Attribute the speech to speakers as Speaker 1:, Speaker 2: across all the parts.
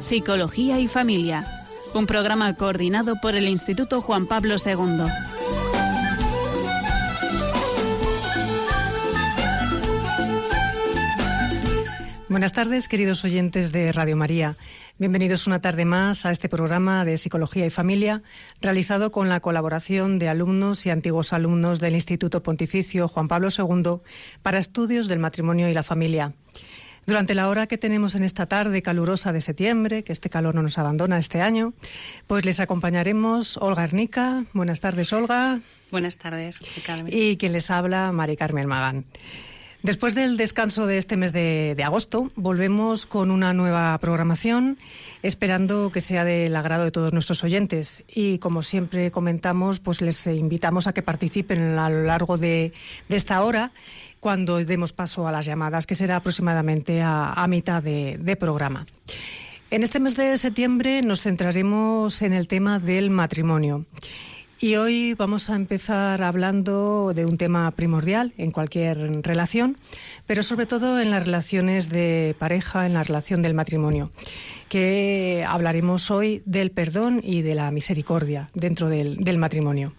Speaker 1: Psicología y Familia, un programa coordinado por el Instituto Juan Pablo II.
Speaker 2: Buenas tardes, queridos oyentes de Radio María. Bienvenidos una tarde más a este programa de Psicología y Familia, realizado con la colaboración de alumnos y antiguos alumnos del Instituto Pontificio Juan Pablo II para estudios del matrimonio y la familia. Durante la hora que tenemos en esta tarde calurosa de septiembre, que este calor no nos abandona este año, pues les acompañaremos Olga Ernica. Buenas tardes, Olga.
Speaker 3: Buenas tardes, Carmen.
Speaker 2: Y quien les habla, Mari Carmen Magán. Después del descanso de este mes de, de, agosto, volvemos con una nueva programación, esperando que sea del agrado de todos nuestros oyentes. Y como siempre comentamos, pues les invitamos a que participen a lo largo de, de esta hora cuando demos paso a las llamadas, que será aproximadamente a, mitad de, programa. En este mes de septiembre nos centraremos en el tema del matrimonio. Y hoy vamos a empezar hablando de un tema primordial en cualquier relación, pero sobre todo en las relaciones de pareja, en la relación del matrimonio, que hablaremos hoy del perdón y de la misericordia dentro del matrimonio.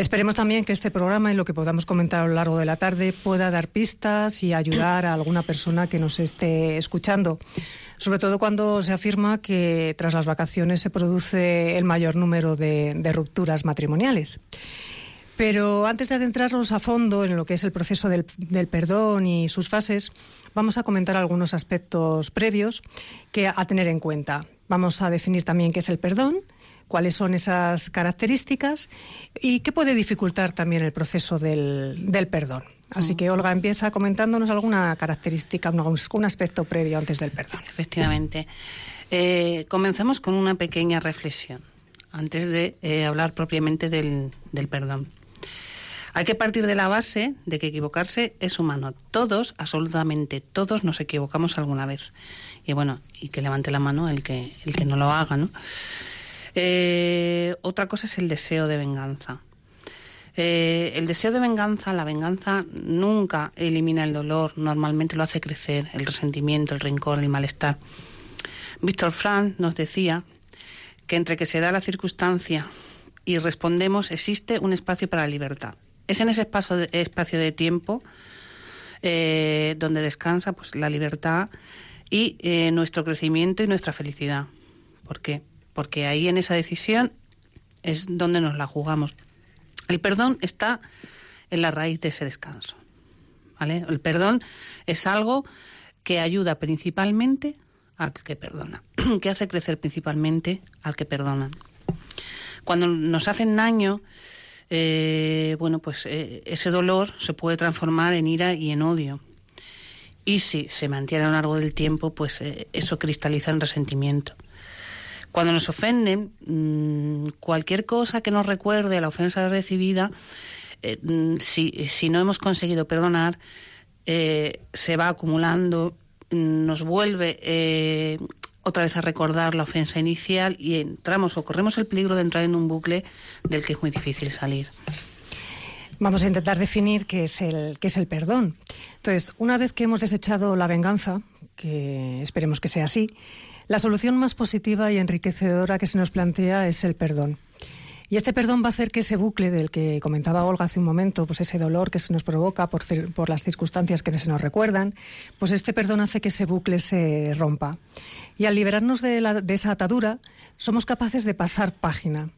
Speaker 2: Esperemos también que este programa y lo que podamos comentar a lo largo de la tarde pueda dar pistas y ayudar a alguna persona que nos esté escuchando. Sobre todo cuando se afirma que tras las vacaciones se produce el mayor número de, rupturas matrimoniales. Pero antes de adentrarnos a fondo en lo que es el proceso del, del, perdón y sus fases, vamos a comentar algunos aspectos previos que a tener en cuenta. Vamos a definir también qué es el perdón, cuáles son esas características y qué puede dificultar también el proceso del, del perdón. Así que Olga empieza comentándonos alguna característica, un, aspecto previo antes del perdón.
Speaker 3: Efectivamente. Eh, comenzamos con una pequeña reflexión antes de eh, hablar propiamente del, del perdón. Hay que partir de la base de que equivocarse es humano. Todos, absolutamente todos, nos equivocamos alguna vez. Y bueno, y que levante la mano el que, el que no lo haga, ¿no? Eh, otra cosa es el deseo de venganza. Eh, el deseo de venganza, la venganza nunca elimina el dolor, normalmente lo hace crecer, el resentimiento, el rencor, el malestar. Víctor Frank nos decía que entre que se da la circunstancia y respondemos existe un espacio para la libertad. Es en ese espacio de, espacio de tiempo eh, donde descansa pues, la libertad y eh, nuestro crecimiento y nuestra felicidad. ¿Por qué? Porque ahí en esa decisión es donde nos la jugamos. El perdón está en la raíz de ese descanso. ¿vale? El perdón es algo que ayuda principalmente al que perdona, que hace crecer principalmente al que perdona. Cuando nos hacen daño, eh, bueno, pues eh, ese dolor se puede transformar en ira y en odio. Y si se mantiene a lo largo del tiempo, pues eh, eso cristaliza en resentimiento. Cuando nos ofenden, mmm, cualquier cosa que nos recuerde a la ofensa recibida, eh, si, si, no hemos conseguido perdonar, eh, se va acumulando, nos vuelve eh, otra vez a recordar la ofensa inicial y entramos o corremos el peligro de entrar en un bucle del que es muy difícil salir.
Speaker 2: Vamos a intentar definir qué es el, qué es el perdón. Entonces, una vez que hemos desechado la venganza, que esperemos que sea así, la solución más positiva y enriquecedora que se nos plantea es el perdón. Y este perdón va a hacer que ese bucle del que comentaba Olga hace un momento, pues ese dolor que se nos provoca por, las circunstancias que se nos recuerdan, pues este perdón hace que ese bucle se rompa. Y al liberarnos de esa atadura, somos capaces de pasar página.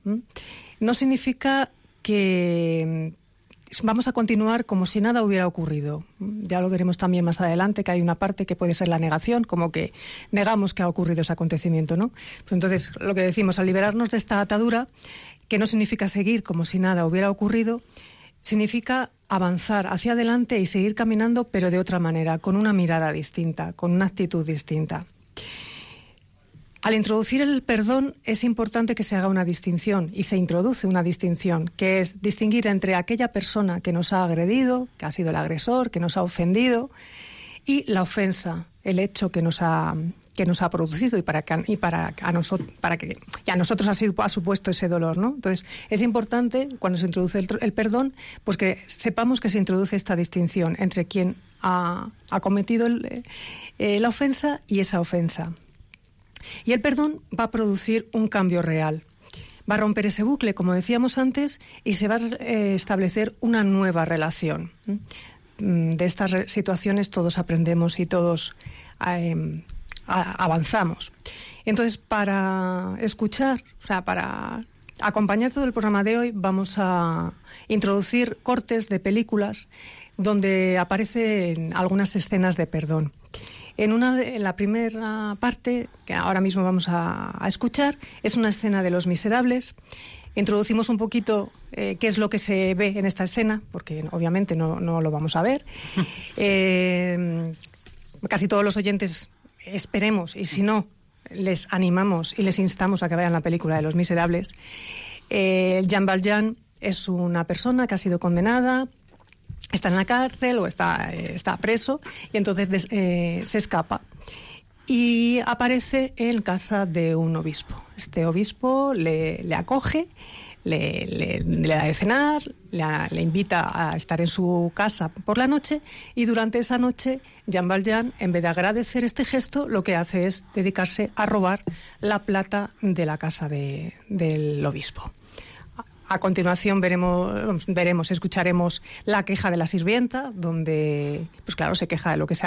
Speaker 2: No significa que vamos a continuar como si nada hubiera ocurrido. Ya lo veremos también más adelante, que hay una parte que puede ser la negación, como que negamos que ha ocurrido ese acontecimiento, ¿no? Pero entonces, lo que decimos, al liberarnos de esta atadura, que no significa seguir como si nada hubiera ocurrido, significa avanzar hacia adelante y seguir caminando, pero de otra manera, con una mirada distinta, con una actitud distinta. Al introducir el perdón es importante que se haga una distinción y se introduce una distinción, que es distinguir entre aquella persona que nos ha agredido, que ha sido el agresor, que nos ha ofendido, y la ofensa, el hecho que nos ha, que nos ha producido y para que, y para, a nosotros, para que a nosotros ha, sido, ha supuesto ese dolor. ¿no? Entonces, es importante, cuando se introduce el, el perdón, pues que sepamos que se introduce esta distinción entre quien ha, ha cometido eh, la ofensa y esa ofensa. Y el perdón va a producir un cambio real. Va a romper ese bucle, como decíamos antes, y se va a eh, establecer una nueva relación. Mm, de estas situaciones todos aprendemos y todos em, avanzamos. Entonces, para escuchar, o sea, para acompañar todo el programa de hoy, vamos a introducir cortes de películas donde aparecen algunas escenas de perdón. En, una la primera parte, que ahora mismo vamos a, escuchar, es una escena de Los Miserables. Introducimos un poquito eh, qué es lo que se ve en esta escena, porque obviamente no, lo vamos a ver. Eh, casi todos los oyentes esperemos, y si no, les animamos y les instamos a que vean la película de Los Miserables. Eh, Jean Valjean es una persona que ha sido condenada está en la cárcel o está, eh, está preso y entonces eh, se escapa y aparece en casa de un obispo. Este obispo le, acoge, le, da de cenar, le, invita a estar en su casa por la noche y durante esa noche Jean Valjean, en vez de agradecer este gesto, lo que hace es dedicarse a robar la plata de la casa del obispo. A continuación veremos, veremos, escucharemos la queja de la sirvienta, donde, pues claro, se queja de lo que se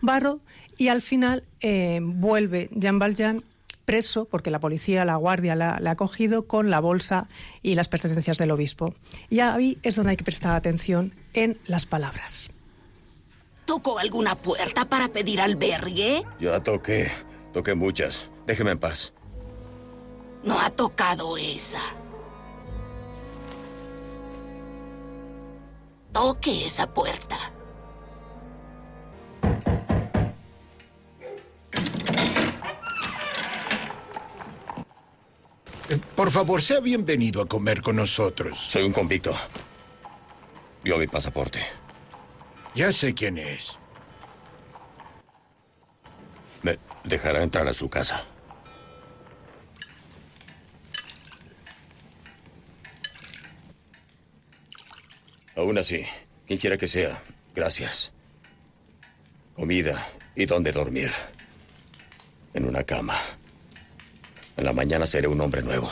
Speaker 2: barro, y al final eh, vuelve Jean Valjean preso, porque la policía, la guardia la, ha cogido con la bolsa y las pertenencias del obispo. Y ahí es donde hay que prestar atención en las palabras.
Speaker 4: ¿Tocó alguna puerta para pedir albergue?
Speaker 5: Ya toqué. Toqué muchas. Déjeme en paz.
Speaker 4: No ha tocado esa. Toque esa puerta.
Speaker 6: Eh, por favor, sea bienvenido a comer con nosotros.
Speaker 5: Soy un convicto. Vio mi pasaporte.
Speaker 6: Ya sé quién es.
Speaker 5: Me dejará entrar a su casa. Aún así, quien quiera que sea, gracias. Comida y dónde dormir. En una cama. En la mañana seré un hombre nuevo.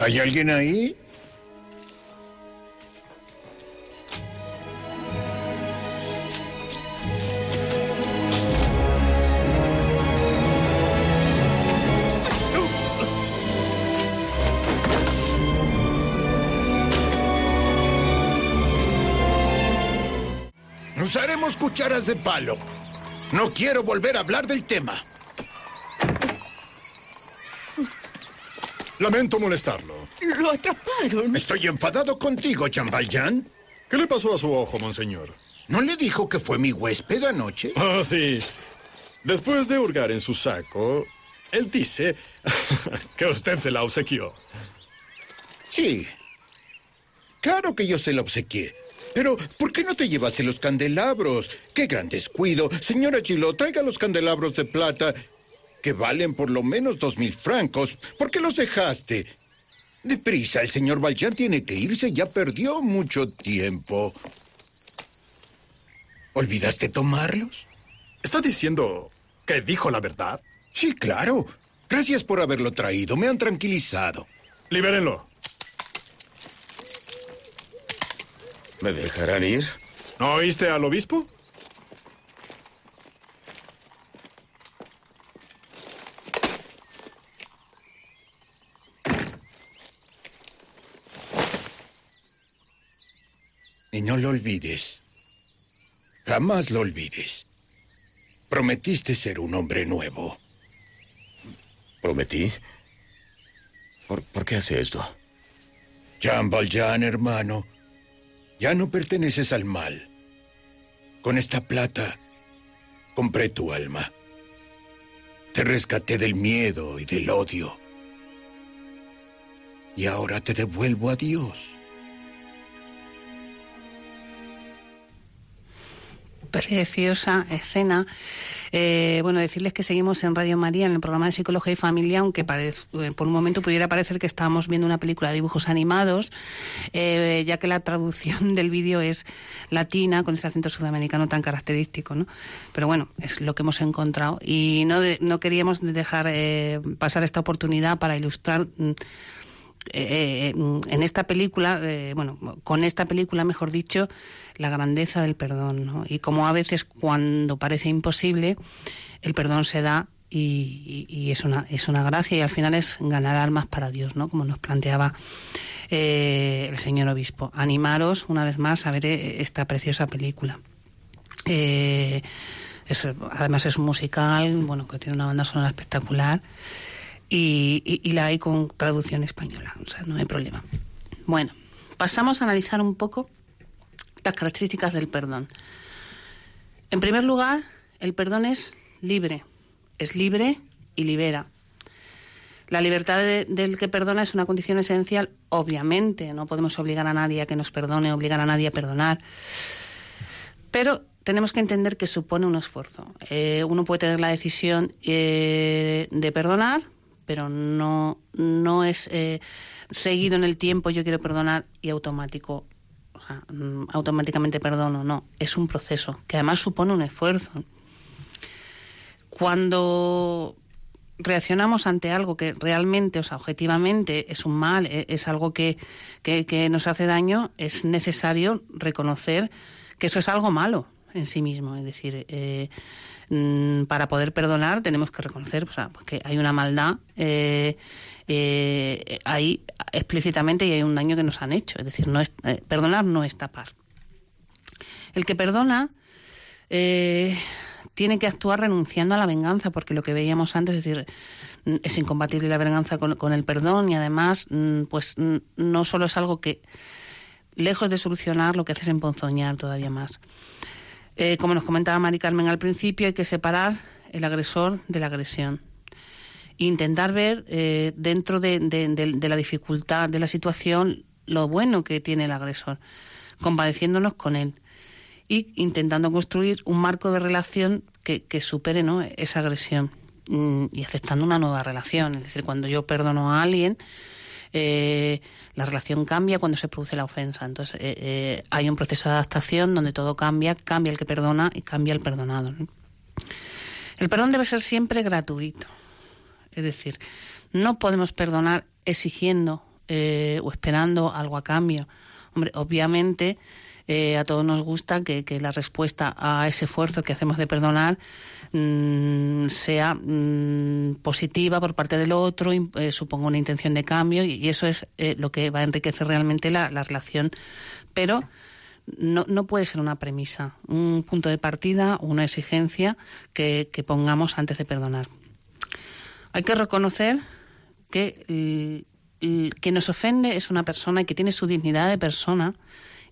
Speaker 6: ¿Hay alguien ahí? Usaremos cucharas de palo. No quiero volver a hablar del tema.
Speaker 7: Lamento molestarlo.
Speaker 4: Lo atraparon.
Speaker 6: Estoy enfadado contigo, Chambaljan.
Speaker 7: ¿Qué le pasó a su ojo, monseñor?
Speaker 6: ¿No le dijo que fue mi huésped anoche?
Speaker 7: Ah, sí. Después de hurgar en su saco, él dice que usted se la obsequió.
Speaker 6: Sí. Claro que yo se la obsequié. Pero, ¿por qué no te llevaste los candelabros? ¡Qué gran descuido! Señora Chilo, traiga los candelabros de plata, que valen por lo menos dos mil francos. ¿Por qué los dejaste? Deprisa, el señor Valjean tiene que irse, ya perdió mucho tiempo. ¿Olvidaste tomarlos?
Speaker 7: ¿Está diciendo que dijo la verdad?
Speaker 6: Sí, claro. Gracias por haberlo traído, me han tranquilizado.
Speaker 7: Libérenlo.
Speaker 5: ¿Me dejarán ir?
Speaker 7: ¿No oíste al obispo?
Speaker 6: Y no lo olvides. Jamás lo olvides. Prometiste ser un hombre nuevo.
Speaker 5: ¿Prometí? ¿Por, ¿por qué hace esto?
Speaker 6: Jean Valjean, hermano. Ya no perteneces al mal. Con esta plata compré tu alma. Te rescaté del miedo y del odio. Y ahora te devuelvo a Dios.
Speaker 3: Preciosa escena Eh, bueno, decirles que seguimos en Radio María en el programa de Psicología y Familia, aunque eh, por un momento pudiera parecer que estábamos viendo una película de dibujos animados, eh, ya que la traducción del vídeo es latina con ese acento sudamericano tan característico, ¿no? Pero bueno, es lo que hemos encontrado y no, no queríamos dejar pasar esta oportunidad para ilustrar mm, eh, en esta película, eh, bueno, con esta película, mejor dicho, la grandeza del perdón, ¿no? Y como a veces cuando parece imposible, el perdón se da y, es, una, es una gracia y al final es ganar almas para Dios, ¿no? Como nos planteaba eh, el señor obispo. Animaros una vez más a ver esta preciosa película. además es un musical, bueno, que tiene una banda sonora espectacular y, la hay con traducción española, o sea, no hay problema. Bueno, pasamos a analizar un poco las características del perdón. En primer lugar, el perdón es libre, es libre y libera. La libertad del que perdona es una condición esencial, obviamente, no podemos obligar a nadie a que nos perdone, obligar a nadie a perdonar, pero tenemos que entender que supone un esfuerzo. Eh, uno puede tener la decisión eh, de perdonar, pero no, no es eh, seguido en el tiempo, yo quiero perdonar y automático, o sea, mm, automáticamente perdono, no, es un proceso que además supone un esfuerzo. Cuando reaccionamos ante algo que realmente, o sea, objetivamente es un mal, e, es algo que, que, nos hace daño, es necesario reconocer que eso es algo malo en sí mismo. Es decir, eh, Mm, para poder perdonar tenemos que reconocer que hay una maldad eh, eh, ahí explícitamente y hay un daño que nos han hecho. Es decir, no es, eh, perdonar no es tapar. El que perdona tiene que actuar renunciando a la venganza, porque lo que veíamos antes, es decir, mm, es incompatible la venganza con, con el perdón y además, mm, pues no solo es algo que, lejos de solucionar, lo que hace es emponzoñar todavía más. Eh, como nos comentaba Mari Carmen al principio, hay que separar el agresor de la agresión. Intentar ver eh, dentro de, la dificultad de la situación lo bueno que tiene el agresor, compadeciéndonos con él y intentando construir un marco de relación que, supere esa agresión mm, y aceptando una nueva relación. Es decir, cuando yo perdono a alguien, eh, la relación cambia cuando se produce la ofensa. Entonces eh, eh, hay un proceso de adaptación donde todo cambia, cambia el que perdona y cambia el perdonado. El perdón debe ser siempre gratuito. Es decir, no podemos perdonar exigiendo o esperando algo a cambio. Hombre, obviamente a todos nos gusta que, la respuesta a ese esfuerzo que hacemos de perdonar Mm, sea mm, positiva por parte del otro, eh, suponga una intención de cambio y, eso es eh, lo que va a enriquecer realmente la, relación. Pero no, no, puede ser una premisa, un punto de partida, una exigencia que, pongamos antes de perdonar. Hay que reconocer que quien nos ofende es una persona y que tiene su dignidad de persona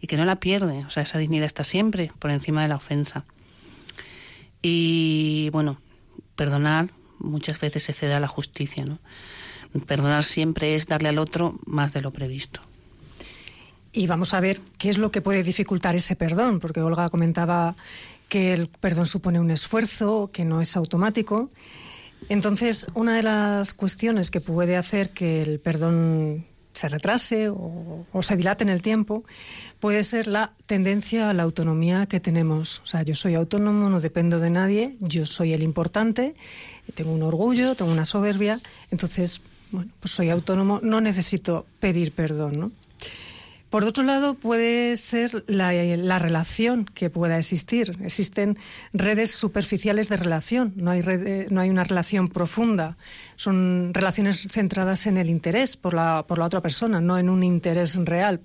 Speaker 3: y que no la pierde. O sea, esa dignidad está siempre por encima de la ofensa. Y bueno, perdonar muchas veces se cede a la justicia, ¿no? Perdonar siempre es darle al otro más de lo previsto.
Speaker 2: Y vamos a ver qué es lo que puede dificultar ese perdón, porque Olga comentaba que el perdón supone un esfuerzo, que no es automático. Entonces, una de las cuestiones que puede hacer que el perdón se retrase o, se dilate en el tiempo, puede ser la tendencia a la autonomía que tenemos. O sea, yo soy autónomo, no dependo de nadie, yo soy el importante, tengo un orgullo, tengo una soberbia, entonces, bueno, pues soy autónomo, no necesito pedir perdón, ¿no? Por otro lado, puede ser la, relación que pueda existir. Existen redes superficiales de relación, no hay, no hay una relación profunda. Son relaciones centradas en el interés por la, por la otra persona, no en un interés real,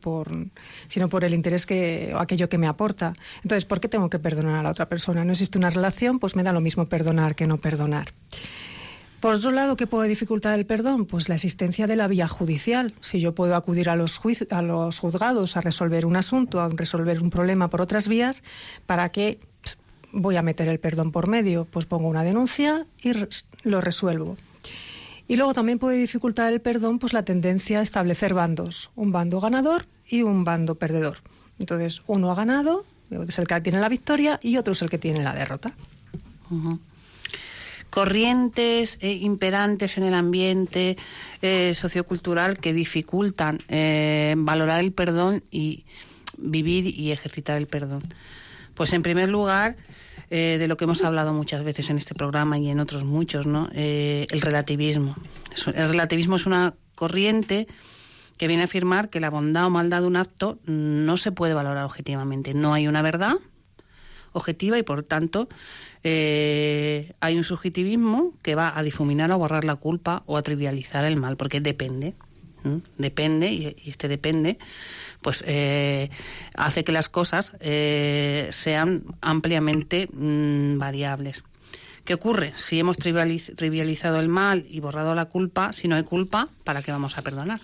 Speaker 2: sino por el interés que, o aquello que me aporta. Entonces, ¿por qué tengo que perdonar a la otra persona? No existe una relación, pues me da lo mismo perdonar que no perdonar. Por otro lado, ¿qué puede dificultar el perdón? Pues la existencia de la vía judicial. Si yo puedo acudir a los, a los juzgados a resolver un asunto, a resolver un problema por otras vías, ¿para qué voy a meter el perdón por medio? Pues pongo una denuncia y lo resuelvo. Y luego también puede dificultar el perdón pues la tendencia a establecer bandos, un bando ganador y un bando perdedor. Entonces, uno ha ganado, es el que tiene la victoria y otro es el que tiene la derrota.
Speaker 3: Corrientes eh, imperantes en el ambiente eh, sociocultural que dificultan eh, valorar el perdón y vivir y ejercitar el perdón. Pues en primer lugar, de lo que hemos hablado muchas veces en este programa y en otros muchos, ¿no? el relativismo. El relativismo es una corriente que viene a afirmar que la bondad o maldad de un acto no se puede valorar objetivamente. No hay una verdad objetiva y, por tanto, eh, hay un subjetivismo que va a difuminar o borrar la culpa o a trivializar el mal, porque depende. Depende, y, este depende, pues eh, hace que las cosas eh, sean ampliamente mm, variables. ¿Qué ocurre? Si hemos trivializado el mal y borrado la culpa, si no hay culpa, ¿para qué vamos a perdonar?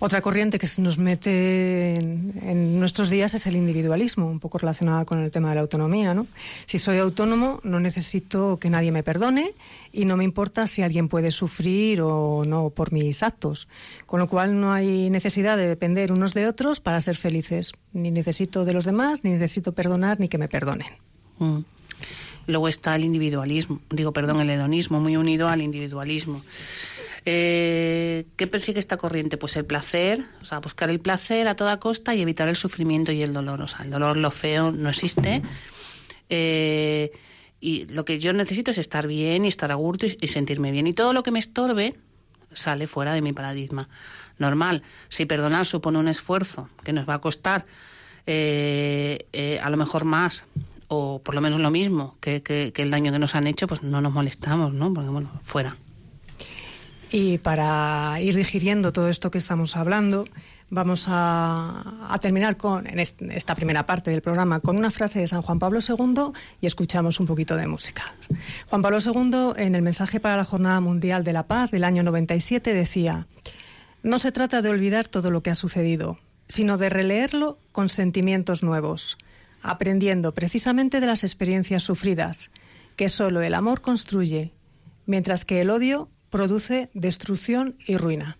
Speaker 2: Otra corriente que se nos mete en, nuestros días es el individualismo, un poco relacionada con el tema de la autonomía. ¿no? Si soy autónomo, no necesito que nadie me perdone y no me importa si alguien puede sufrir o no por mis actos. Con lo cual no hay necesidad de depender unos de otros para ser felices. Ni necesito de los demás, ni necesito perdonar, ni que me perdonen.
Speaker 3: Mm. Luego está el individualismo, digo, perdón, el hedonismo, muy unido al individualismo. Eh, ¿Qué persigue esta corriente? Pues el placer, o sea, buscar el placer a toda costa y evitar el sufrimiento y el dolor. O sea, el dolor, lo feo, no existe. Eh, y lo que yo necesito es estar bien y estar a gusto y, sentirme bien. Y todo lo que me estorbe sale fuera de mi paradigma. Normal, si perdonar supone un esfuerzo que nos va a costar eh, a lo mejor más o por lo menos lo mismo que, que, el daño que nos han hecho, pues no nos molestamos, ¿no? Porque bueno, fuera.
Speaker 2: Y para ir digiriendo todo esto que estamos hablando, vamos a, terminar con en esta primera parte del programa con una frase de San Juan Pablo II y escuchamos un poquito de música. Juan Pablo II, en el mensaje para la Jornada Mundial de la Paz del año 97, decía, no se trata de olvidar todo lo que ha sucedido, sino de releerlo con sentimientos nuevos, aprendiendo precisamente de las experiencias sufridas, que solo el amor construye, mientras que el odio produce destrucción y ruina.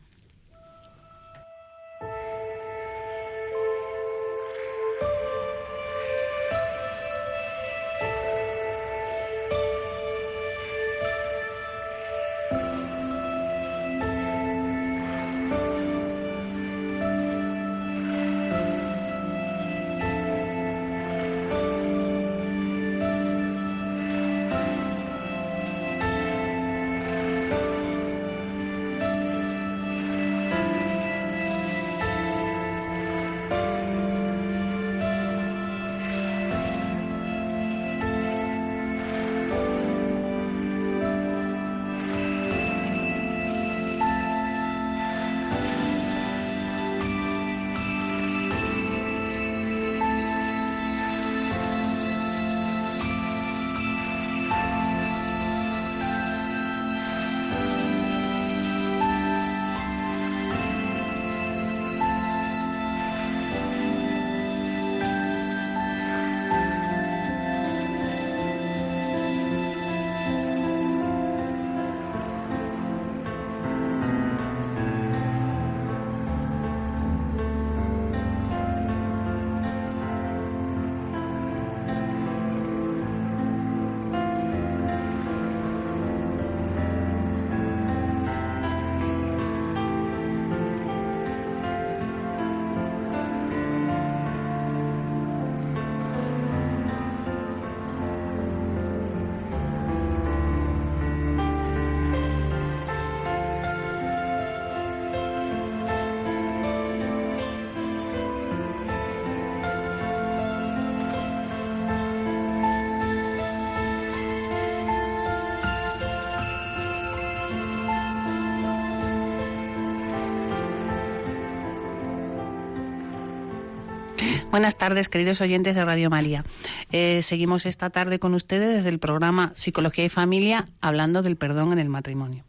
Speaker 3: Buenas tardes, queridos oyentes de Radio María. Eh, seguimos esta tarde con ustedes desde el programa Psicología y Familia hablando del perdón en el matrimonio.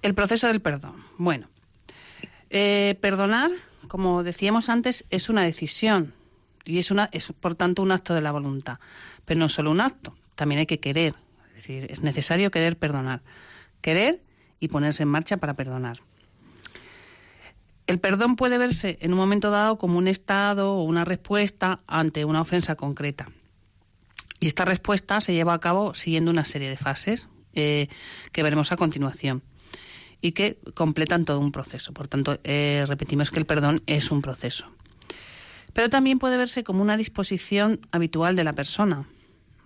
Speaker 3: El proceso del perdón. Bueno, eh, perdonar, como decíamos antes, es una decisión y es, una, es por tanto un acto de la voluntad. Pero no solo un acto, también hay que querer. Es decir, es necesario querer perdonar. Querer y ponerse en marcha para perdonar. El perdón puede verse en un momento dado como un estado o una respuesta ante una ofensa concreta. Y esta respuesta se lleva a cabo siguiendo una serie de fases eh, que veremos a continuación y que completan todo un proceso. Por tanto, eh, repetimos que el perdón es un proceso. Pero también puede verse como una disposición habitual de la persona,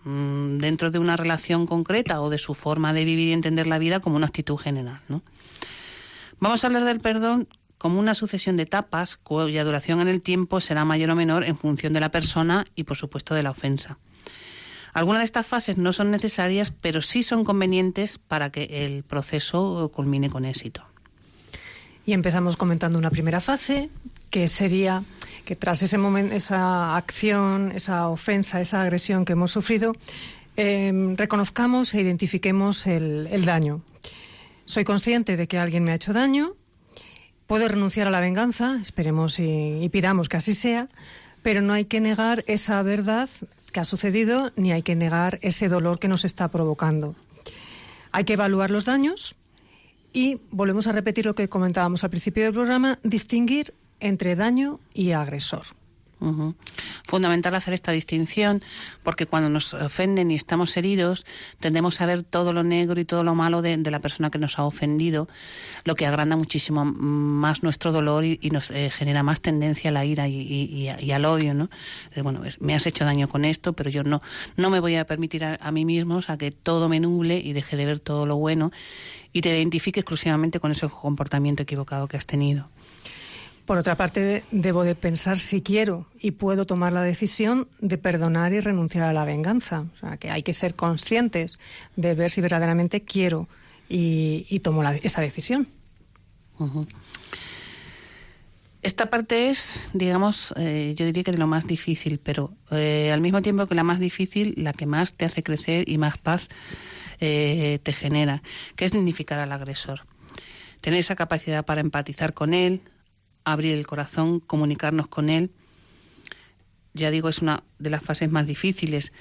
Speaker 3: mm, dentro de una relación concreta o de su forma de vivir y entender la vida como una actitud general. Vamos a hablar del perdón como una sucesión de etapas cuya duración en el tiempo será mayor o menor en función de la persona y, por supuesto, de la ofensa. Algunas de estas fases no son necesarias, pero sí son convenientes para que el proceso culmine con éxito.
Speaker 2: Y empezamos comentando una primera fase, que sería que tras ese momento, esa acción, esa ofensa, esa agresión que hemos sufrido, em, reconozcamos e identifiquemos el, daño. Soy consciente de que alguien me ha hecho daño, puedo renunciar a la venganza, esperemos y pidamos que así sea, pero no hay que negar esa verdad que ha sucedido ni hay que negar ese dolor que nos está provocando. Hay que evaluar los daños y volvemos a repetir lo que comentábamos al principio del programa, distinguir entre daño y agresor.
Speaker 3: Fundamental hacer esta distinción porque cuando nos ofenden y estamos heridos tendemos a ver todo lo negro y todo lo malo de, la persona que nos ha ofendido, lo que agranda muchísimo más nuestro dolor y, nos eh, genera más tendencia a la ira y, al odio. ¿no? bueno, me has hecho daño con esto, pero yo no, no me voy a permitir a, a mí mismo a que todo me nuble y deje de ver todo lo bueno y te identifique exclusivamente con ese comportamiento equivocado que has tenido.
Speaker 2: Por otra parte, debo de pensar si quiero y puedo tomar la decisión de perdonar y renunciar a la venganza. O sea, que hay que ser conscientes de ver si verdaderamente quiero y, tomo esa decisión.
Speaker 3: Esta parte es, digamos, eh, yo diría que de lo más difícil, pero eh, al mismo tiempo que la más difícil, la que más te hace crecer y más paz eh, te genera, que es dignificar al agresor. Tener esa capacidad para empatizar con él, abrir el corazón, comunicarnos con Él. Ya digo, es una de las fases más difíciles.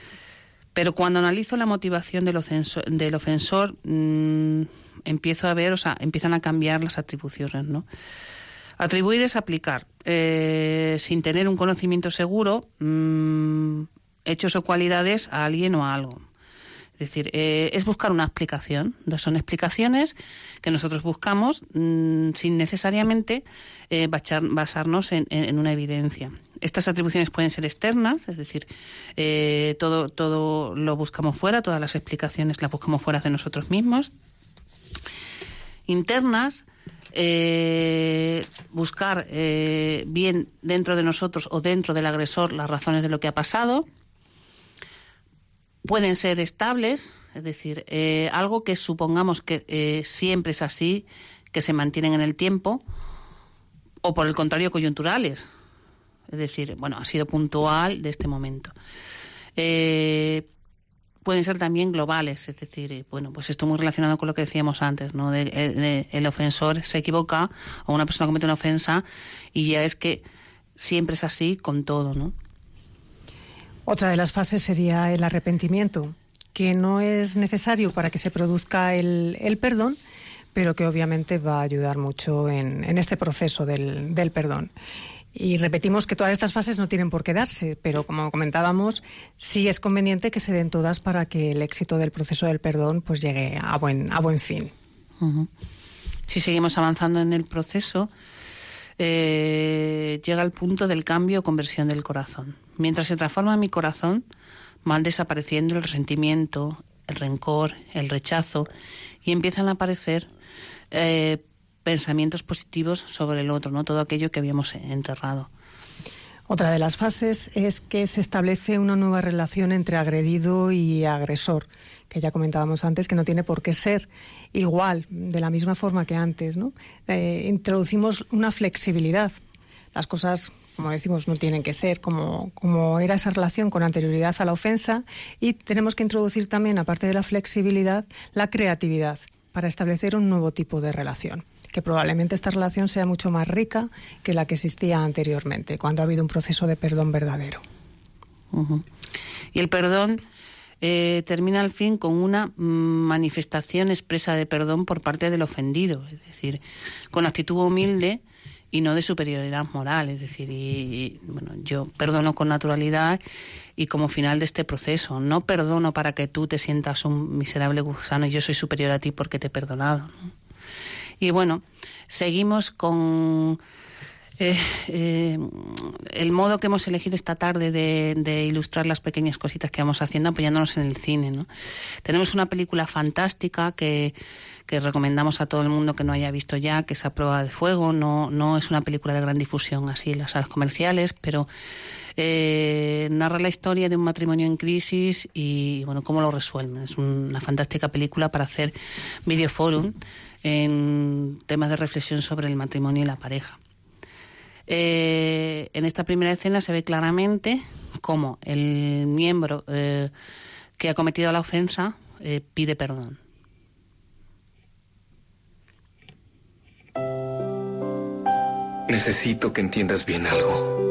Speaker 3: Pero cuando analizo la motivación del ofensor, del ofensor mm, empiezo a ver, o sea, empiezan a cambiar las atribuciones, ¿no? Atribuir es aplicar. Eh, sin tener un conocimiento seguro, mm, hechos o cualidades a alguien o a algo. Es decir, eh, es buscar una explicación. Son explicaciones que nosotros buscamos mm, sin necesariamente eh, basarnos en, una evidencia. Estas atribuciones pueden ser externas, es decir, eh, todo, todo lo buscamos fuera, todas las explicaciones las buscamos fuera de nosotros mismos. Internas, buscar bien dentro de nosotros o dentro del agresor las razones de lo que ha pasado pueden ser estables, es decir, eh, algo que supongamos que eh, siempre es así, que se mantienen en el tiempo, o por el contrario, coyunturales. Es decir, bueno, ha sido puntual de este momento. Eh, pueden ser también globales, es decir, bueno, pues esto muy relacionado con lo que decíamos antes, ¿no? el ofensor se equivoca o una persona comete una ofensa y ya es que siempre es así con todo, ¿no?
Speaker 2: Otra de las fases sería el arrepentimiento, que no es necesario para que se produzca el, perdón, pero que obviamente va a ayudar mucho en, este proceso del, perdón. Y repetimos que todas estas fases no tienen por qué darse, pero como comentábamos, sí es conveniente que se den todas para que el éxito del proceso del perdón pues llegue a buen, a buen fin.
Speaker 3: Si seguimos avanzando en el proceso, eh, llega el punto del cambio o conversión del corazón. Mientras se transforma mi corazón, van desapareciendo el resentimiento, el rencor, el rechazo y empiezan a aparecer eh, pensamientos positivos sobre el otro, no todo aquello que habíamos enterrado.
Speaker 2: Otra de las fases es que se establece una nueva relación entre agredido y agresor, que ya comentábamos antes, que no tiene por qué ser igual, de la misma forma que antes. Eh, introducimos una flexibilidad. Las cosas como decimos, no tienen que ser como era esa relación con anterioridad a la ofensa y tenemos que introducir también, aparte de la flexibilidad, la creatividad para establecer un nuevo tipo de relación que probablemente esta relación sea mucho más rica que la que existía anteriormente, cuando ha habido un proceso de perdón verdadero.
Speaker 3: Y el perdón eh, termina al fin con una manifestación expresa de perdón por parte del ofendido, es decir, con actitud humilde y no de superioridad moral. Es decir, y, bueno, yo perdono con naturalidad y como final de este proceso. No perdono para que tú te sientas un miserable gusano y yo soy superior a ti porque te he perdonado. Y bueno, seguimos con eh, eh, el modo que hemos elegido esta tarde de, ilustrar las pequeñas cositas que vamos haciendo apoyándonos en el cine. ¿no? Tenemos una película fantástica que, recomendamos a todo el mundo que no haya visto ya, que es A Prueba de Fuego. No, no es una película de gran difusión así en las salas comerciales, pero eh, narra la historia de un matrimonio en crisis y bueno cómo lo resuelven. Es una fantástica película para hacer videoforum en temas de reflexión sobre el matrimonio y la pareja. Eh, en esta primera escena se ve claramente cómo el miembro eh, que ha cometido la ofensa eh, pide perdón.
Speaker 8: Necesito que entiendas bien algo.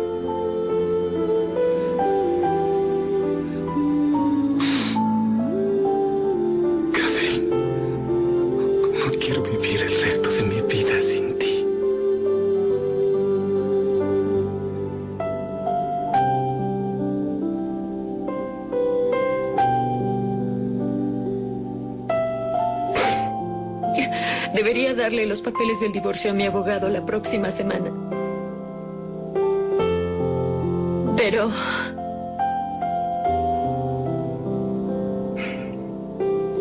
Speaker 9: los papeles del divorcio a mi abogado la próxima semana. Pero...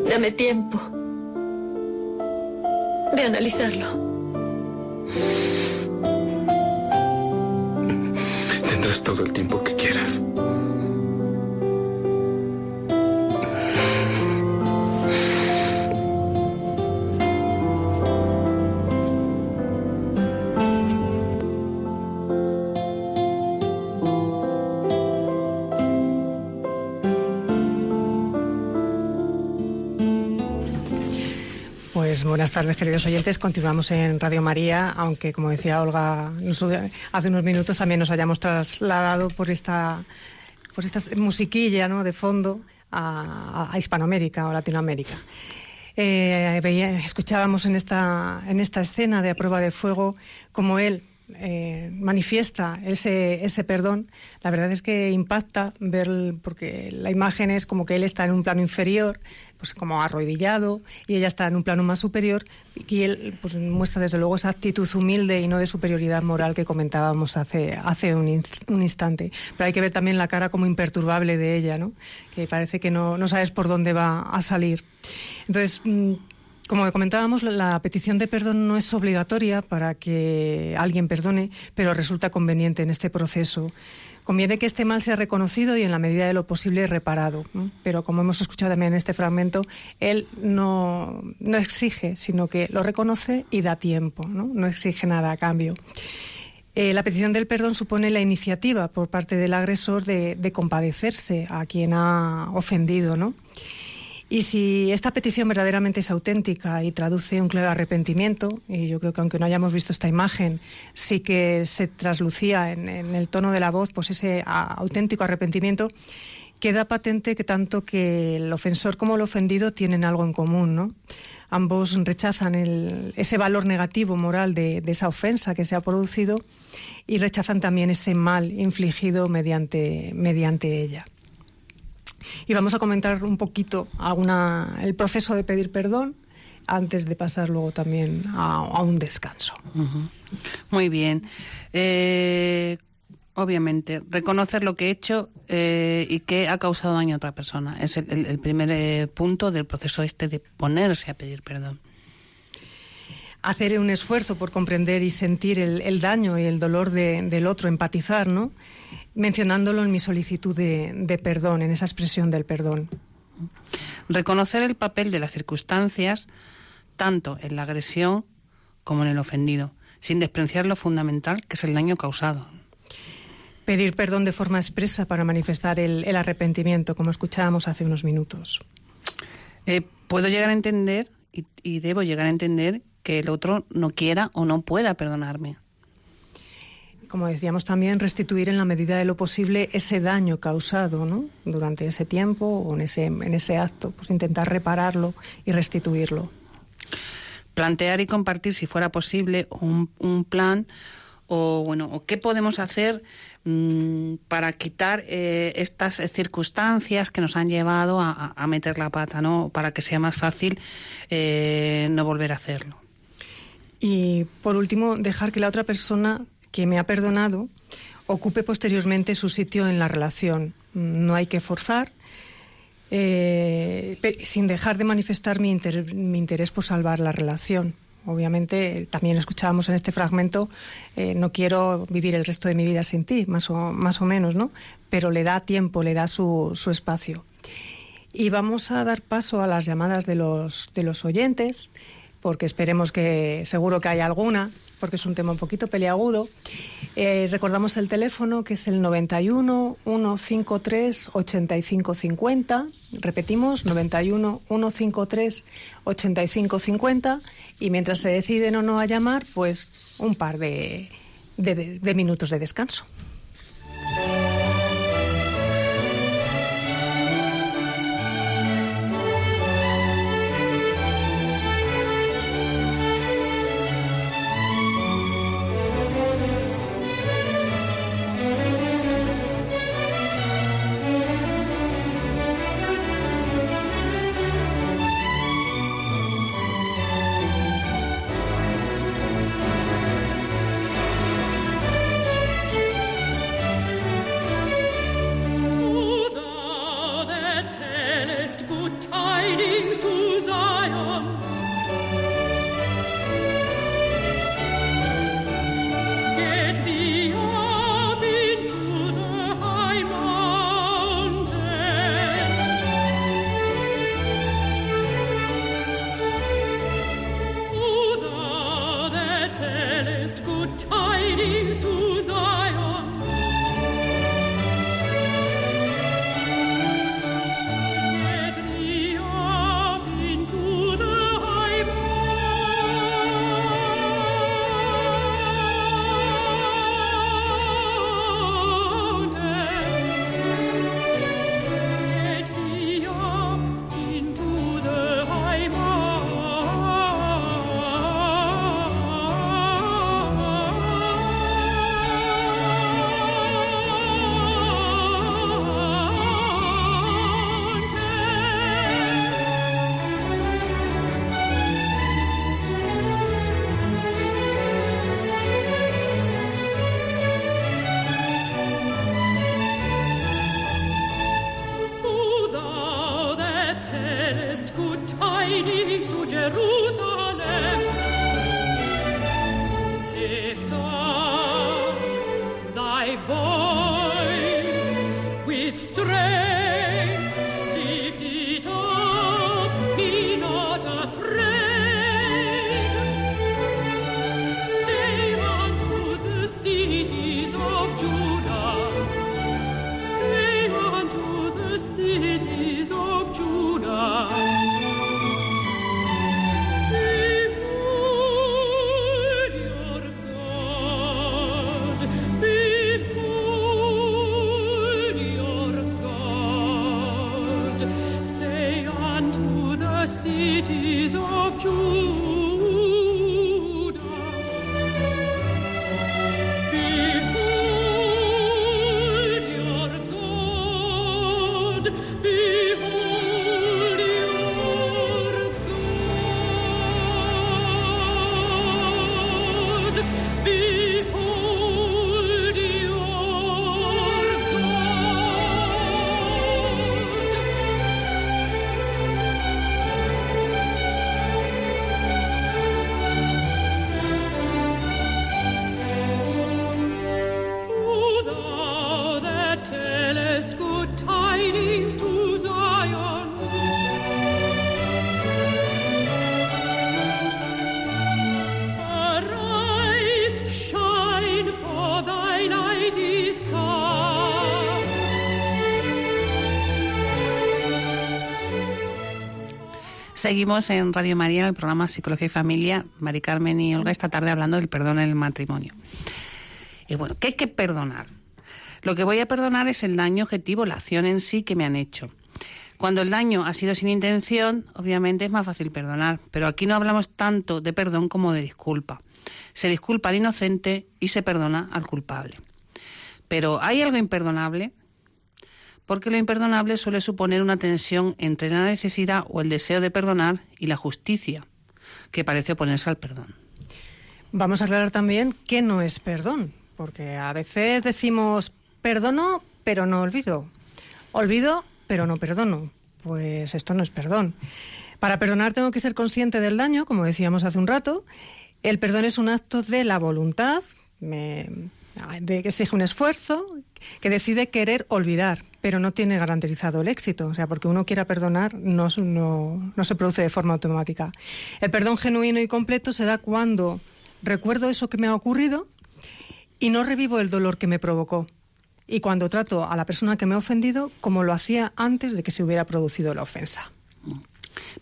Speaker 9: Dame tiempo de analizarlo.
Speaker 8: Tendrás todo el tiempo que
Speaker 2: tardes, queridos oyentes. Continuamos en Radio María, aunque, como decía Olga hace unos minutos, también nos hayamos trasladado por esta, por esta musiquilla de fondo a, Hispanoamérica o Latinoamérica. Eh, escuchábamos en esta, en esta escena de A Prueba de Fuego como él eh, manifiesta ese, ese perdón, la verdad es que impacta ver, porque la imagen es como que él está en un plano inferior, pues como arrodillado, y ella está en un plano más superior, y él pues, muestra desde luego esa actitud humilde y no de superioridad moral que comentábamos hace, hace un, instante. Pero hay que ver también la cara como imperturbable de ella, ¿no? que parece que no, no sabes por dónde va a salir. Entonces, mm, como comentábamos, la petición de perdón no es obligatoria para que alguien perdone, pero resulta conveniente en este proceso. Conviene que este mal sea reconocido y en la medida de lo posible reparado. Pero como hemos escuchado también en este fragmento, él no, exige, sino que lo reconoce y da tiempo, no, exige nada a cambio. Eh, la petición del perdón supone la iniciativa por parte del agresor de, de compadecerse a quien ha ofendido, ¿no? Y si esta petición verdaderamente es auténtica y traduce un claro arrepentimiento, y yo creo que aunque no hayamos visto esta imagen, sí que se traslucía en, el tono de la voz pues ese auténtico arrepentimiento, queda patente que tanto que el ofensor como el ofendido tienen algo en común, ¿no? Ambos rechazan ese valor negativo moral de, esa ofensa que se ha producido y rechazan también ese mal infligido mediante, mediante ella. Y vamos a comentar un poquito alguna, el proceso de pedir perdón antes de pasar luego también a, un descanso.
Speaker 3: Muy bien. Eh, obviamente, reconocer lo que he hecho eh, y que ha causado daño a otra persona. Es el, primer eh, punto del proceso este de ponerse a pedir perdón.
Speaker 2: Hacer un esfuerzo por comprender y sentir el, daño y el dolor del otro, empatizar, ¿no? Mencionándolo en mi solicitud de, de perdón, en esa expresión del perdón.
Speaker 3: Reconocer el papel de las circunstancias, tanto en la agresión como en el ofendido, sin despreciar lo fundamental que es el daño causado.
Speaker 2: Pedir perdón de forma expresa para manifestar el, arrepentimiento, como escuchábamos hace unos minutos.
Speaker 3: Eh, puedo llegar a entender y, debo llegar a entender que el otro no quiera o no pueda perdonarme.
Speaker 2: Como decíamos también, restituir en la medida de lo posible ese daño causado ¿no? durante ese tiempo o en ese, en ese acto, pues intentar repararlo y restituirlo.
Speaker 3: Plantear y compartir, si fuera posible, un, un plan o bueno, o qué podemos hacer mm, para quitar eh, estas circunstancias que nos han llevado a, meter la pata, ¿no? Para que sea más fácil eh, no volver a hacerlo.
Speaker 2: Y por último, dejar que la otra persona que me ha perdonado ocupe posteriormente su sitio en la relación. No hay que forzar, eh, sin dejar de manifestar mi, mi interés por salvar la relación. Obviamente, también escuchábamos en este fragmento, eh, no quiero vivir el resto de mi vida sin ti, más o, más o menos, ¿no? Pero le da tiempo, le da su, su espacio. Y vamos a dar paso a las llamadas de los, de los oyentes, porque esperemos que, seguro que hay alguna, porque es un tema un poquito peliagudo. Eh, recordamos el teléfono que es el 91 153 8550. Repetimos, 91 153 8550. Y mientras se deciden o no a llamar, pues un par de minutos de descanso.
Speaker 3: Seguimos en Radio María, en el programa Psicología y Familia. Mari Carmen y Olga esta tarde hablando del perdón en el matrimonio. Y bueno, ¿qué hay que perdonar? Lo que voy a perdonar es el daño objetivo, la acción en sí que me han hecho. Cuando el daño ha sido sin intención, obviamente es más fácil perdonar, pero aquí no hablamos tanto de perdón como de disculpa. Se disculpa al inocente y se perdona al culpable. Pero ¿hay algo imperdonable? Porque lo imperdonable suele suponer una tensión entre la necesidad o el deseo de perdonar y la justicia, que parece oponerse al perdón.
Speaker 2: Vamos a aclarar también qué no es perdón, porque a veces decimos perdono, pero no olvido. Olvido, pero no perdono. Pues esto no es perdón. Para perdonar tengo que ser consciente del daño, como decíamos hace un rato. El perdón es un acto de la voluntad, me- de que exige un esfuerzo, que decide querer olvidar, pero no tiene garantizado el éxito. O sea, porque uno quiera perdonar no, no, no se produce de forma automática. El perdón genuino y completo se da cuando recuerdo eso que me ha ocurrido y no revivo el dolor que me provocó. Y cuando trato a la persona que me ha ofendido como lo hacía antes de que se hubiera producido la ofensa.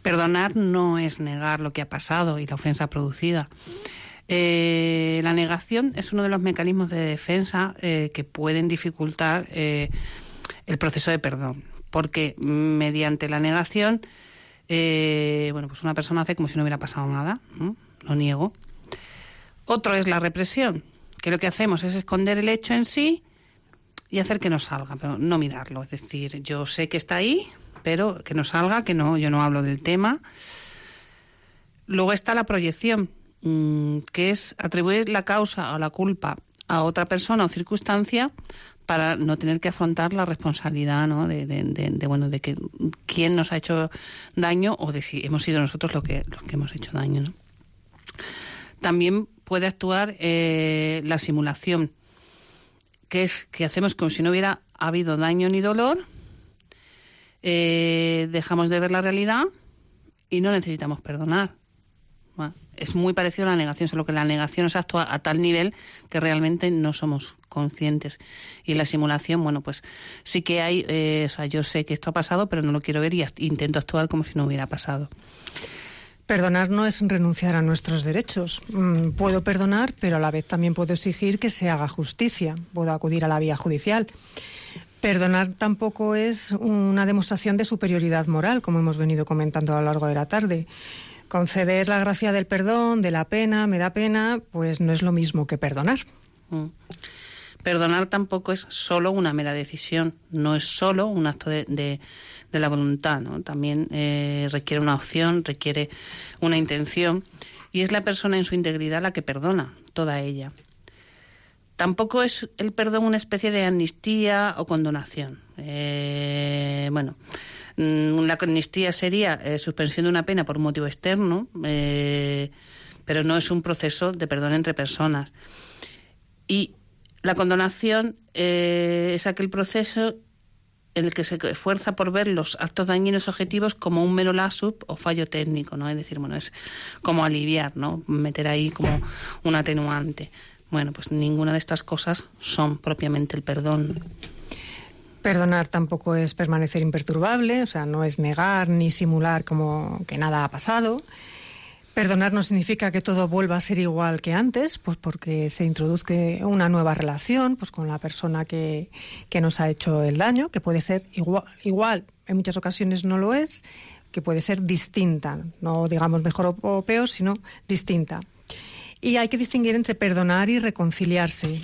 Speaker 3: Perdonar no es negar lo que ha pasado y la ofensa producida. Eh, la negación es uno de los mecanismos de defensa eh, que pueden dificultar eh, el proceso de perdón, porque mediante la negación, eh, bueno, pues una persona hace como si no hubiera pasado nada, lo niego. Otro es la represión, que lo que hacemos es esconder el hecho en sí y hacer que no salga, pero no mirarlo. Es decir, yo sé que está ahí, pero que no salga, que no, yo no hablo del tema. Luego está la proyección, mm, que es atribuir la causa o la culpa a otra persona o circunstancia para no tener que afrontar la responsabilidad ¿no? de, bueno de que quién nos ha hecho daño o de si hemos sido nosotros los que los que hemos hecho daño también puede actuar eh, la simulación que es que hacemos como si no hubiera habido daño ni dolor eh, dejamos de ver la realidad y no necesitamos perdonar es muy parecido a la negación, solo que la negación se actúa a tal nivel que realmente no somos conscientes. Y la simulación, bueno, pues sí que hay, eh, o sea, yo sé que esto ha pasado, pero no lo quiero ver y intento actuar como si no hubiera pasado.
Speaker 2: Perdonar no es renunciar a nuestros derechos. Mm, Puedo perdonar, pero a la vez también puedo exigir que se haga justicia. Puedo acudir a la vía judicial. Perdonar tampoco es una demostración de superioridad moral, como hemos venido comentando a lo largo de la tarde. Conceder la gracia del perdón, de la pena, me da pena, pues no es lo mismo que perdonar.
Speaker 3: Mm. Perdonar tampoco es solo una mera decisión, no es solo un acto de, de- de la voluntad, ¿no? también eh, requiere una opción, requiere una intención y es la persona en su integridad la que perdona, toda ella. Tampoco es el perdón una especie de amnistía o condonación. Eh, bueno, mm, la amnistía sería eh, suspensión de una pena por un motivo externo, eh, pero no es un proceso de perdón entre personas. Y la condonación eh, es aquel proceso en el que se esfuerza por ver los actos dañinos objetivos como un mero lasup o fallo técnico, ¿no? Es decir, bueno, es como aliviar, ¿no? Meter ahí como un atenuante. Bueno, pues ninguna de estas cosas son propiamente el perdón.
Speaker 2: Perdonar tampoco es permanecer imperturbable, o sea, no es negar ni simular como que nada ha pasado. Perdonar no significa que todo vuelva a ser igual que antes, pues porque se introduzca una nueva relación pues con la persona que, que nos ha hecho el daño, que puede ser igual, igual, en muchas ocasiones no lo es, que puede ser distinta, no digamos mejor o peor, sino distinta. Y hay que distinguir entre perdonar y reconciliarse.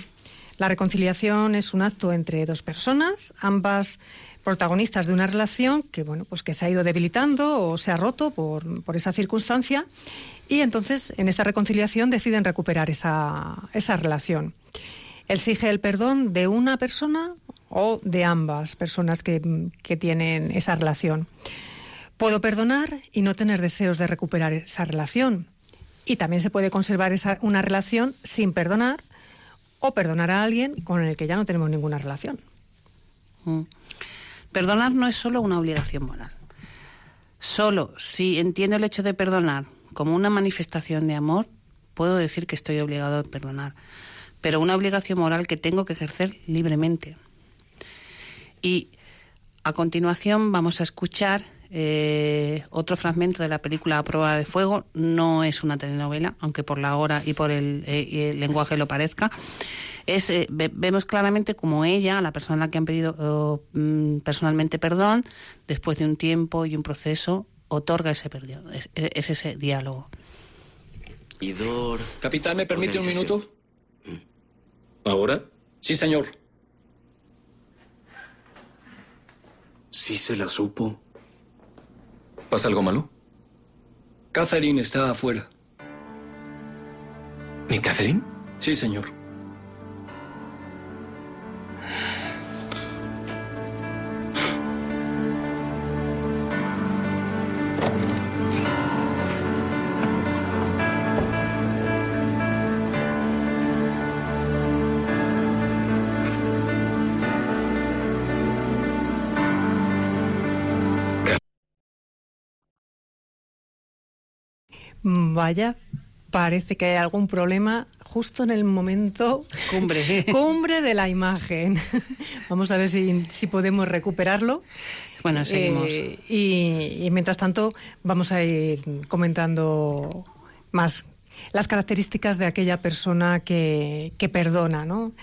Speaker 2: La reconciliación es un acto entre dos personas, ambas protagonistas de una relación que bueno pues que se ha ido debilitando o se ha roto por, por esa circunstancia y entonces en esta reconciliación deciden recuperar esa, esa relación. Exige el perdón de una persona o de ambas personas que, que tienen esa relación. Puedo perdonar y no tener deseos de recuperar esa relación. Y también se puede conservar esa, una relación sin perdonar o perdonar a alguien con el que ya no tenemos ninguna relación.
Speaker 3: Mm. Perdonar no es solo una obligación moral. Solo si entiendo el hecho de perdonar como una manifestación de amor, puedo decir que estoy obligado a perdonar. Pero una obligación moral que tengo que ejercer libremente. Y a continuación vamos a escuchar eh, otro fragmento de la película A Prueba de Fuego. No es una telenovela, aunque por la hora y por el, eh, el lenguaje lo parezca. Es, eh, ve- vemos claramente como ella, la persona a la que han pedido oh, mm, personalmente perdón, después de un tiempo y un proceso, otorga ese perdón. Es, es ese diálogo.
Speaker 8: Idor. Capitán, ¿me permite un minuto? ¿Ahora? Sí, señor.
Speaker 10: Sí se la supo.
Speaker 8: ¿Pasa algo malo? Catherine está afuera. ¿Mi Catherine? Sí, señor.
Speaker 2: Vaya, parece que hay algún problema justo en el momento
Speaker 3: Cumbre.
Speaker 2: cumbre de la imagen. Vamos a ver si, si podemos recuperarlo.
Speaker 3: Bueno, seguimos.
Speaker 2: Eh, y, y mientras tanto vamos a ir comentando más las características de aquella persona que, que perdona, ¿no?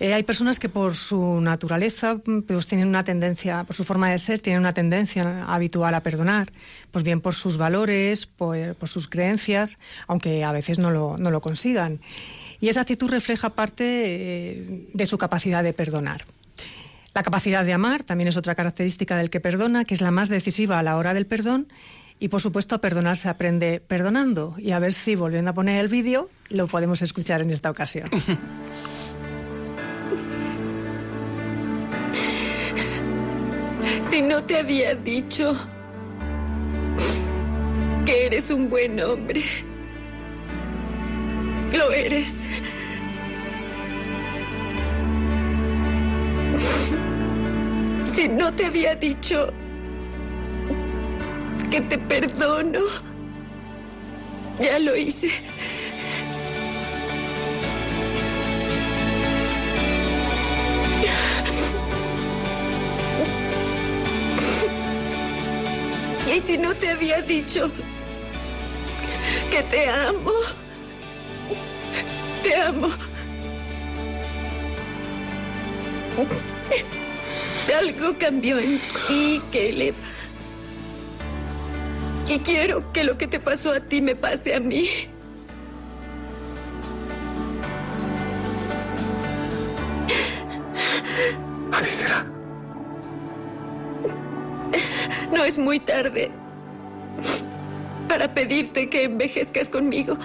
Speaker 2: Eh, hay personas que por su naturaleza mm, pues tienen una tendencia, por su forma de ser, tienen una tendencia habitual a perdonar, pues bien por sus valores, por, por sus creencias, aunque a veces no lo, no lo consigan. Y esa actitud refleja parte eh, de su capacidad de perdonar. La capacidad de amar también es otra característica del que perdona, que es la más decisiva a la hora del perdón. Y por supuesto, a perdonar se aprende perdonando. Y a ver si, volviendo a poner el vídeo, lo podemos escuchar en esta ocasión.
Speaker 9: Si no te había dicho que eres un buen hombre, lo eres. Si no te había dicho que te perdono, ya lo hice. Y si no te había dicho que te amo, te amo. Algo cambió en ti, Caleb. Y quiero que lo que te pasó a ti me pase a mí. Es muy tarde para pedirte que envejezcas conmigo.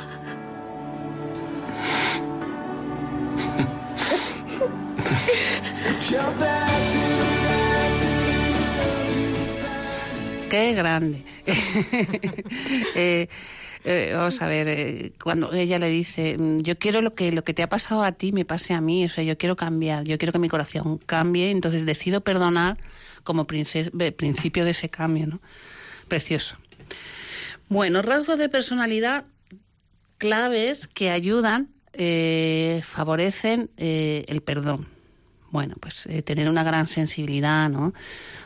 Speaker 3: Qué grande. Eh, eh, vamos a ver, eh, cuando ella le dice, mm, yo quiero lo que lo que te ha pasado a ti me pase a mí, o sea, yo quiero cambiar, yo quiero que mi corazón cambie, entonces decido perdonar como principio de ese cambio, ¿no? Precioso. Bueno, rasgos de personalidad claves que ayudan, eh, favorecen eh, el perdón. Bueno, pues eh, tener una gran sensibilidad, ¿no?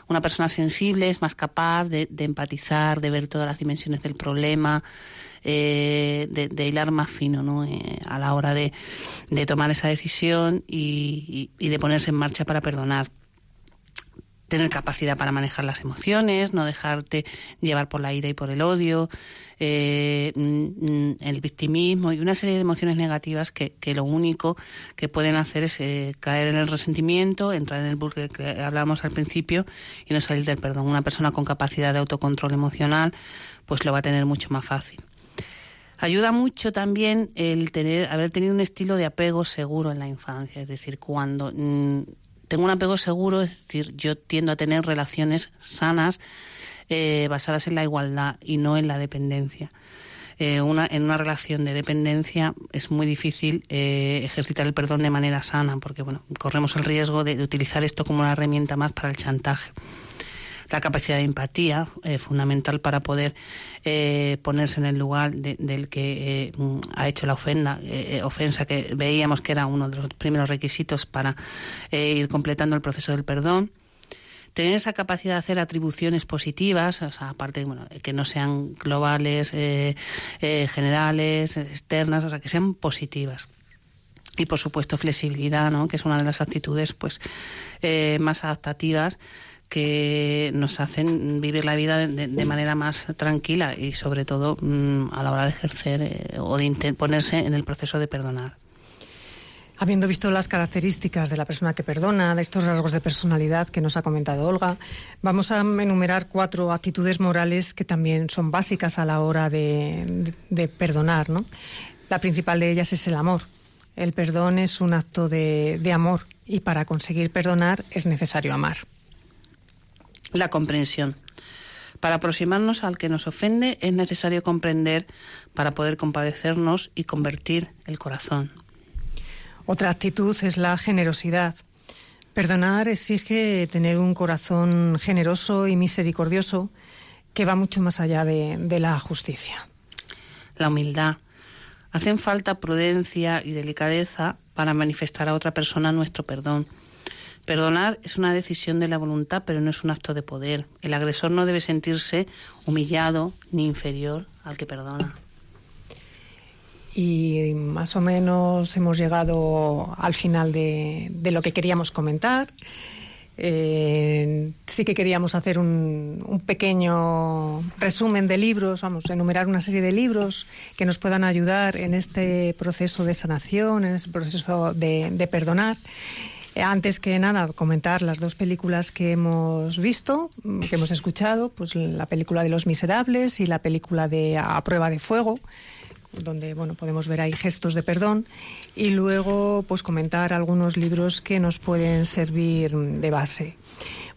Speaker 3: Una persona sensible es más capaz de, empatizar, de ver todas las dimensiones del problema, eh, de, hilar más fino, ¿no? Eh, a la hora de, de tomar esa decisión y de ponerse en marcha para perdonar tener capacidad para manejar las emociones, no dejarte llevar por la ira y por el odio, eh, mm, el victimismo y una serie de emociones negativas que, que lo único que pueden hacer es eh, caer en el resentimiento, entrar en el bucle que hablábamos al principio y no salir del perdón. Una persona con capacidad de autocontrol emocional pues lo va a tener mucho más fácil. Ayuda mucho también el tener, haber tenido un estilo de apego seguro en la infancia, es decir, cuando mm, tengo un apego seguro, es decir, yo tiendo a tener relaciones sanas eh, basadas en la igualdad y no en la dependencia. Eh, una, en una relación de dependencia es muy difícil eh, ejercitar el perdón de manera sana, porque bueno, corremos el riesgo de, de utilizar esto como una herramienta más para el chantaje la capacidad de empatía, eh, fundamental para poder eh, ponerse en el lugar del que eh, ha hecho la ofenda, ofensa que veíamos que era uno de los primeros requisitos para ir completando el proceso del perdón tener esa capacidad de hacer atribuciones positivas, o sea, aparte, bueno, que no sean globales, generales, externas, o sea, que sean positivas. Y por supuesto flexibilidad, ¿no? que es una de las actitudes pues más adaptativas que nos hacen vivir la vida de, manera más tranquila y sobre todo mm, a la hora de ejercer eh, o de ponerse en el proceso de perdonar.
Speaker 2: Habiendo visto las características de la persona que perdona, de estos rasgos de personalidad que nos ha comentado Olga, vamos a enumerar cuatro actitudes morales que también son básicas a la hora de, perdonar. ¿no? La principal de ellas es el amor. El perdón es un acto de amor y para conseguir perdonar es necesario amar
Speaker 3: la comprensión. Para aproximarnos al que nos ofende es necesario comprender para poder compadecernos y convertir el corazón.
Speaker 2: Otra actitud es la generosidad. Perdonar exige tener un corazón generoso y misericordioso que va mucho más allá de, de la justicia.
Speaker 3: La humildad. Hacen falta prudencia y delicadeza para manifestar a otra persona nuestro perdón Perdonar es una decisión de la voluntad, pero no es un acto de poder. El agresor no debe sentirse humillado ni inferior al que perdona.
Speaker 2: Y más o menos hemos llegado al final de, lo que queríamos comentar. Eh, sí que queríamos hacer un, un, pequeño resumen de libros, vamos, enumerar una serie de libros que nos puedan ayudar en este proceso de sanación, en este proceso de perdonar. Antes que nada, comentar las dos películas que hemos visto, mm, que hemos escuchado, pues la película de Los Miserables y la película de A prueba de fuego, donde bueno, podemos ver ahí gestos de perdón y luego pues comentar algunos libros que nos pueden servir de base.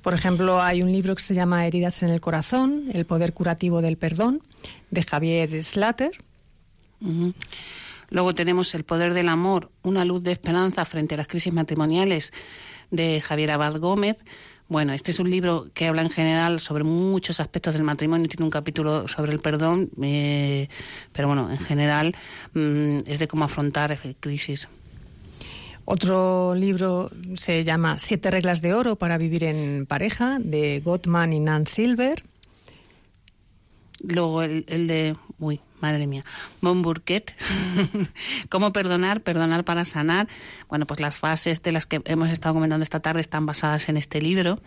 Speaker 2: Por ejemplo, hay un libro que se llama Heridas en el corazón, el poder curativo del perdón, de Javier Slater.
Speaker 3: Luego tenemos El poder del amor, una luz de esperanza frente a las crisis matrimoniales de Javier Abad Gómez. Bueno, este es un libro que habla en general sobre muchos aspectos del matrimonio, tiene un capítulo sobre el perdón, eh, pero bueno, en general mm, es de cómo afrontar crisis.
Speaker 2: Otro libro se llama Siete reglas de oro para vivir en pareja, de Gottman y Nan Silver.
Speaker 3: Luego el, el de... Uy, madre mía, Monburquet, cómo perdonar, perdonar para sanar. Bueno, pues las fases de las que hemos estado comentando esta tarde están basadas en este libro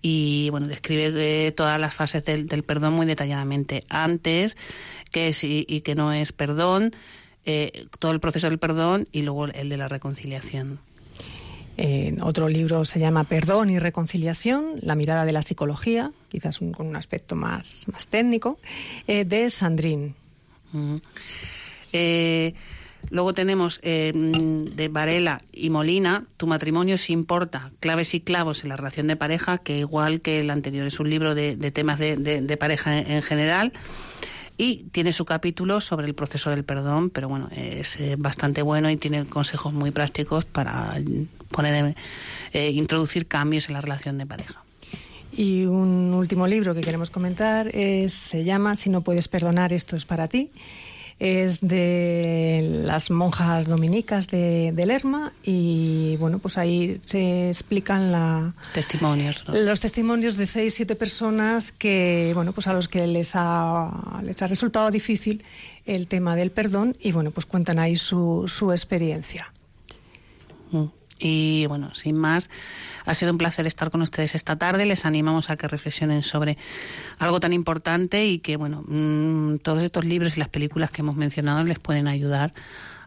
Speaker 3: y bueno, describe eh, todas las fases del, perdón muy detalladamente. Antes, qué es y, y qué no es perdón, eh, todo el proceso del perdón y luego el de la reconciliación.
Speaker 2: otro libro se llama Perdón y Reconciliación, la mirada de la psicología, quizás con un aspecto más, más técnico, eh, de Sandrine.
Speaker 3: Eh, luego tenemos eh, de Varela y Molina, Tu matrimonio se importa, claves y clavos en la relación de pareja, que igual que el anterior es un libro de, temas de, pareja en, general. Y tiene su capítulo sobre el proceso del perdón, pero bueno, es eh, bastante bueno y tiene consejos muy prácticos para poner, introducir cambios en la relación de pareja.
Speaker 2: Y un último libro que queremos comentar es, se llama Si no puedes perdonar, esto es para ti. Es de las monjas dominicas de, Lerma y bueno, pues ahí se explican la,
Speaker 3: testimonios,
Speaker 2: los testimonios de seis, siete personas que, bueno, pues a los que les ha, les ha resultado difícil el tema del perdón y bueno, pues cuentan ahí su, su experiencia.
Speaker 3: Y bueno, sin más, ha sido un placer estar con ustedes esta tarde. Les animamos a que reflexionen sobre algo tan importante y que, bueno, mm, todos estos libros y las películas que hemos mencionado les pueden ayudar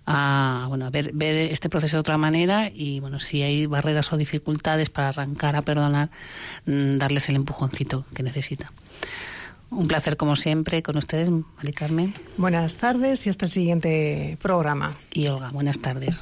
Speaker 3: a, bueno, a ver, ver este proceso de otra manera y, bueno, si hay barreras o dificultades para arrancar a perdonar, mm, darles el empujoncito que necesitan. Un placer como siempre con ustedes, Mari Carmen.
Speaker 2: Buenas tardes y hasta el siguiente programa.
Speaker 3: Y Olga, buenas tardes.